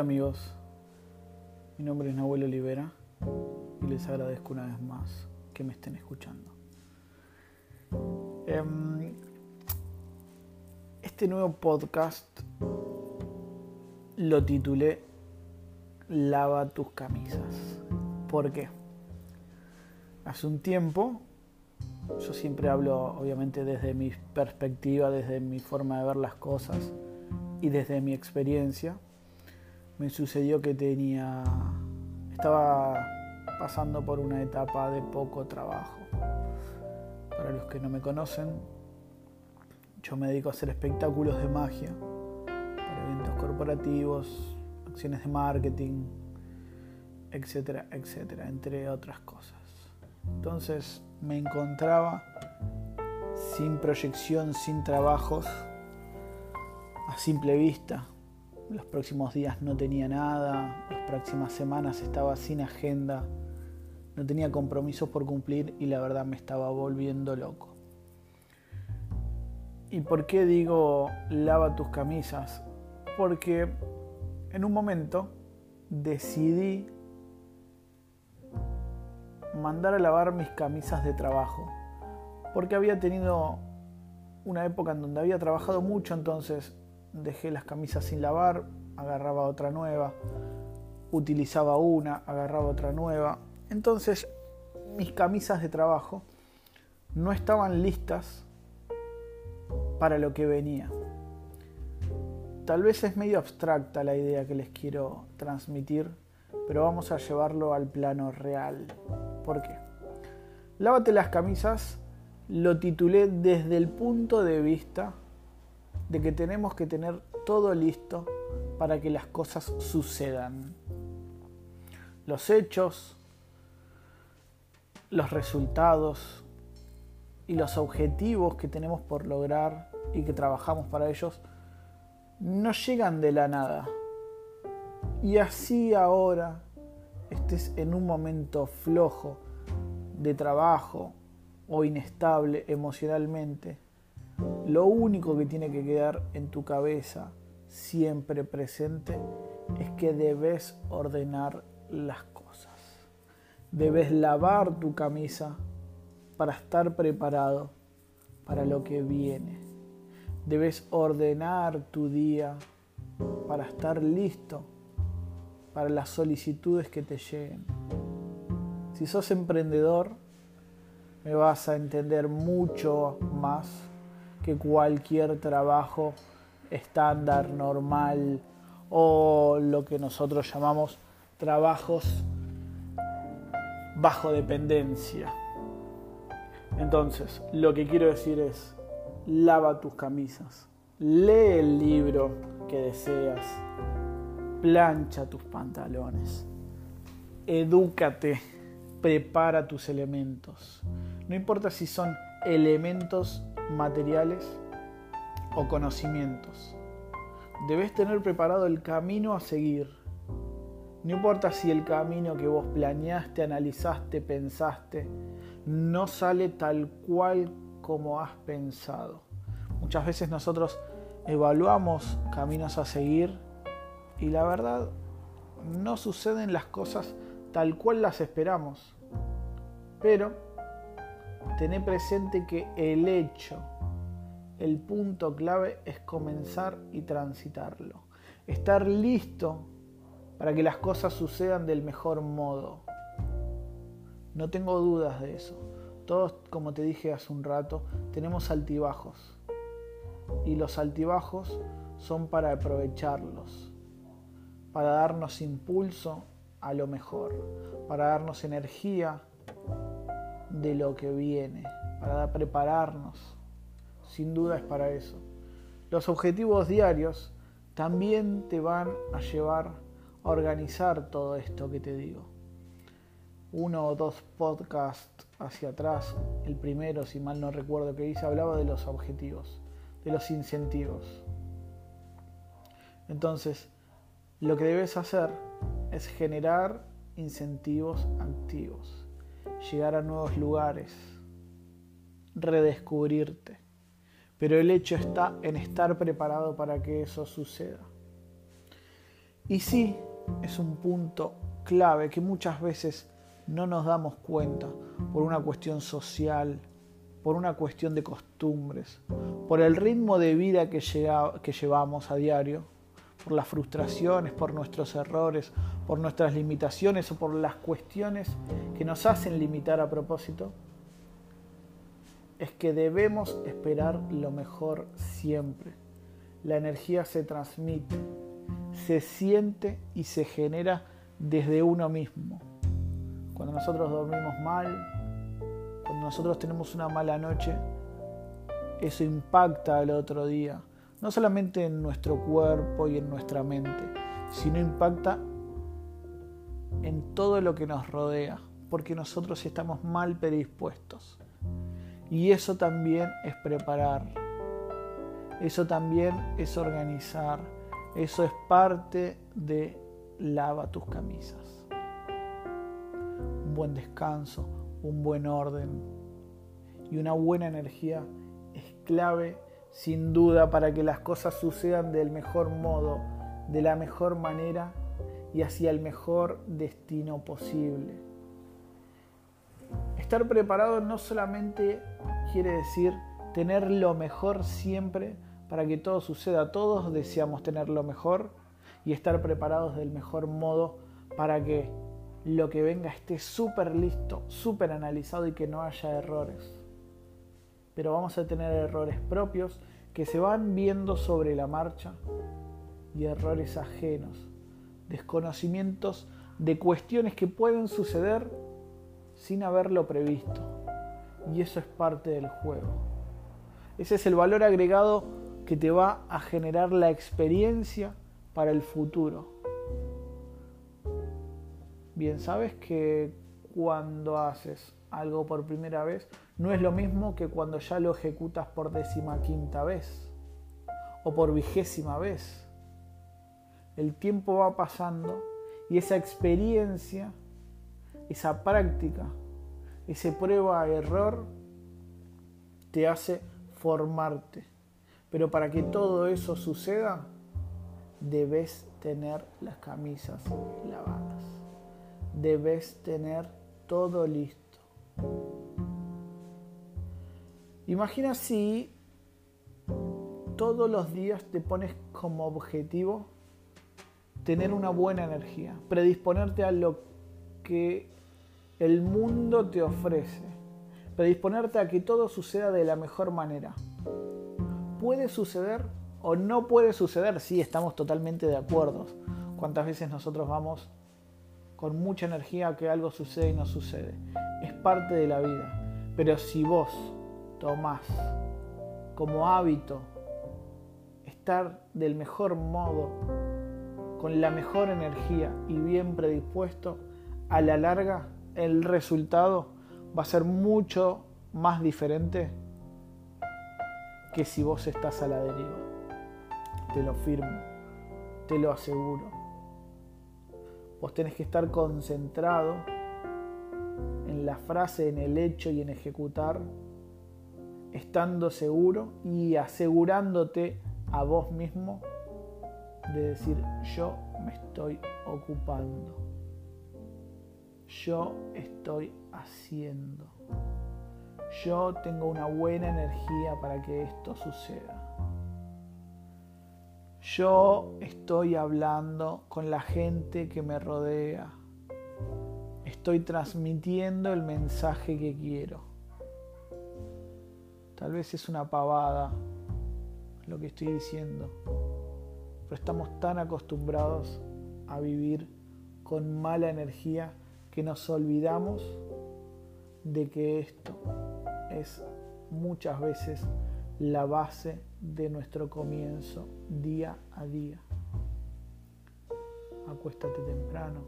Hola amigos, mi nombre es Nahuel Olivera y les agradezco una vez más que me estén escuchando. Em, este nuevo podcast lo titulé Lava tus camisas. ¿Por qué? Hace un tiempo, yo siempre hablo obviamente desde mi perspectiva, desde mi forma de ver las cosas y desde mi experiencia me sucedió que tenía estaba pasando por una etapa de poco trabajo. Para los que no me conocen, yo me dedico a hacer espectáculos de magia para eventos corporativos, acciones de marketing, etcétera, etcétera, entre otras cosas. Entonces me encontraba sin proyección, sin trabajos, a simple vista, los próximos días no tenía nada, las próximas semanas estaba sin agenda, no tenía compromisos por cumplir y la verdad me estaba volviendo loco. ¿Y por qué digo lava tus camisas? Porque en un momento decidí mandar a lavar mis camisas de trabajo, porque había tenido una época en donde había trabajado mucho, entonces dejé las camisas sin lavar, agarraba otra nueva, utilizaba una, agarraba otra nueva. Entonces mis camisas de trabajo no estaban listas para lo que venía. Tal vez es medio abstracta la idea que les quiero transmitir, pero vamos a llevarlo al plano real. ¿Por qué? Lávate las camisas lo titulé desde el punto de vista de que tenemos que tener todo listo para que las cosas sucedan. Los hechos, los resultados y los objetivos que tenemos por lograr y que trabajamos para ellos no llegan de la nada. Y así ahora estés en un momento flojo de trabajo o inestable emocionalmente, lo único que tiene que quedar en tu cabeza siempre presente es que debes ordenar las cosas. Debes lavar tu camisa para estar preparado para lo que viene. Debes ordenar tu día para estar listo para las solicitudes que te lleguen. Si sos emprendedor, me vas a entender mucho más que cualquier trabajo estándar, normal o lo que nosotros llamamos trabajos bajo dependencia. Entonces, lo que quiero decir es, lava tus camisas, lee el libro que deseas, plancha tus pantalones, edúcate, prepara tus elementos. No importa si son elementos materiales o conocimientos. Debes tener preparado el camino a seguir. No importa si el camino que vos planeaste, analizaste, pensaste, no sale tal cual como has pensado. Muchas veces nosotros evaluamos caminos a seguir y la verdad no suceden las cosas tal cual las esperamos. Pero tené presente que el hecho, el punto clave es comenzar y transitarlo. Estar listo para que las cosas sucedan del mejor modo. No tengo dudas de eso. Todos, como te dije hace un rato, tenemos altibajos. Y los altibajos son para aprovecharlos, para darnos impulso a lo mejor, para darnos energía de lo que viene, para prepararnos. Sin duda es para eso. Los objetivos diarios también te van a llevar a organizar todo esto que te digo. Uno o dos podcasts hacia atrás, el primero, si mal no recuerdo que hice, hablaba de los objetivos, de los incentivos. Entonces, lo que debes hacer es generar incentivos activos llegar a nuevos lugares, redescubrirte. Pero el hecho está en estar preparado para que eso suceda. Y sí, es un punto clave que muchas veces no nos damos cuenta por una cuestión social, por una cuestión de costumbres, por el ritmo de vida que, que llevamos a diario, por las frustraciones, por nuestros errores, por nuestras limitaciones o por las cuestiones que nos hacen limitar a propósito, es que debemos esperar lo mejor siempre. La energía se transmite, se siente y se genera desde uno mismo. Cuando nosotros dormimos mal, cuando nosotros tenemos una mala noche, eso impacta al otro día, no solamente en nuestro cuerpo y en nuestra mente, sino impacta en todo lo que nos rodea, porque nosotros estamos mal predispuestos. Y eso también es preparar, eso también es organizar, eso es parte de lava tus camisas. Un buen descanso, un buen orden y una buena energía es clave sin duda para que las cosas sucedan del mejor modo, de la mejor manera y hacia el mejor destino posible. Estar preparado no solamente quiere decir tener lo mejor siempre para que todo suceda. Todos deseamos tener lo mejor y estar preparados del mejor modo para que lo que venga esté súper listo, súper analizado y que no haya errores. Pero vamos a tener errores propios que se van viendo sobre la marcha y errores ajenos, desconocimientos de cuestiones que pueden suceder sin haberlo previsto. Y eso es parte del juego. Ese es el valor agregado que te va a generar la experiencia para el futuro. Bien, sabes que cuando haces algo por primera vez no es lo mismo que cuando ya lo ejecutas por décima quinta vez o por vigésima vez. El tiempo va pasando y esa experiencia, esa práctica, ese prueba-error te hace formarte. Pero para que todo eso suceda, debes tener las camisas lavadas debes tener todo listo. Imagina si todos los días te pones como objetivo tener una buena energía, predisponerte a lo que el mundo te ofrece, predisponerte a que todo suceda de la mejor manera. Puede suceder o no puede suceder, sí, estamos totalmente de acuerdo. ¿Cuántas veces nosotros vamos con mucha energía que algo sucede y no sucede. Es parte de la vida. Pero si vos tomás como hábito estar del mejor modo, con la mejor energía y bien predispuesto, a la larga el resultado va a ser mucho más diferente que si vos estás a la deriva. Te lo firmo, te lo aseguro. Vos tenés que estar concentrado en la frase, en el hecho y en ejecutar, estando seguro y asegurándote a vos mismo de decir yo me estoy ocupando, yo estoy haciendo, yo tengo una buena energía para que esto suceda. Yo estoy hablando con la gente que me rodea. Estoy transmitiendo el mensaje que quiero. Tal vez es una pavada lo que estoy diciendo, pero estamos tan acostumbrados a vivir con mala energía que nos olvidamos de que esto es muchas veces la base de nuestro comienzo día a día. Acuéstate temprano,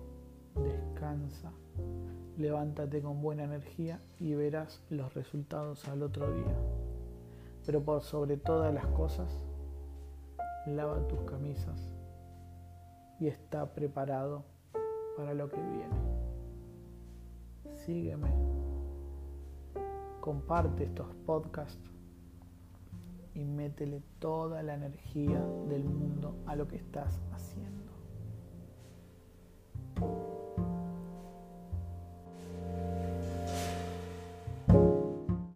descansa, levántate con buena energía y verás los resultados al otro día. Pero por sobre todas las cosas, lava tus camisas y está preparado para lo que viene. Sígueme, comparte estos podcasts y métele toda la energía del mundo a lo que estás haciendo.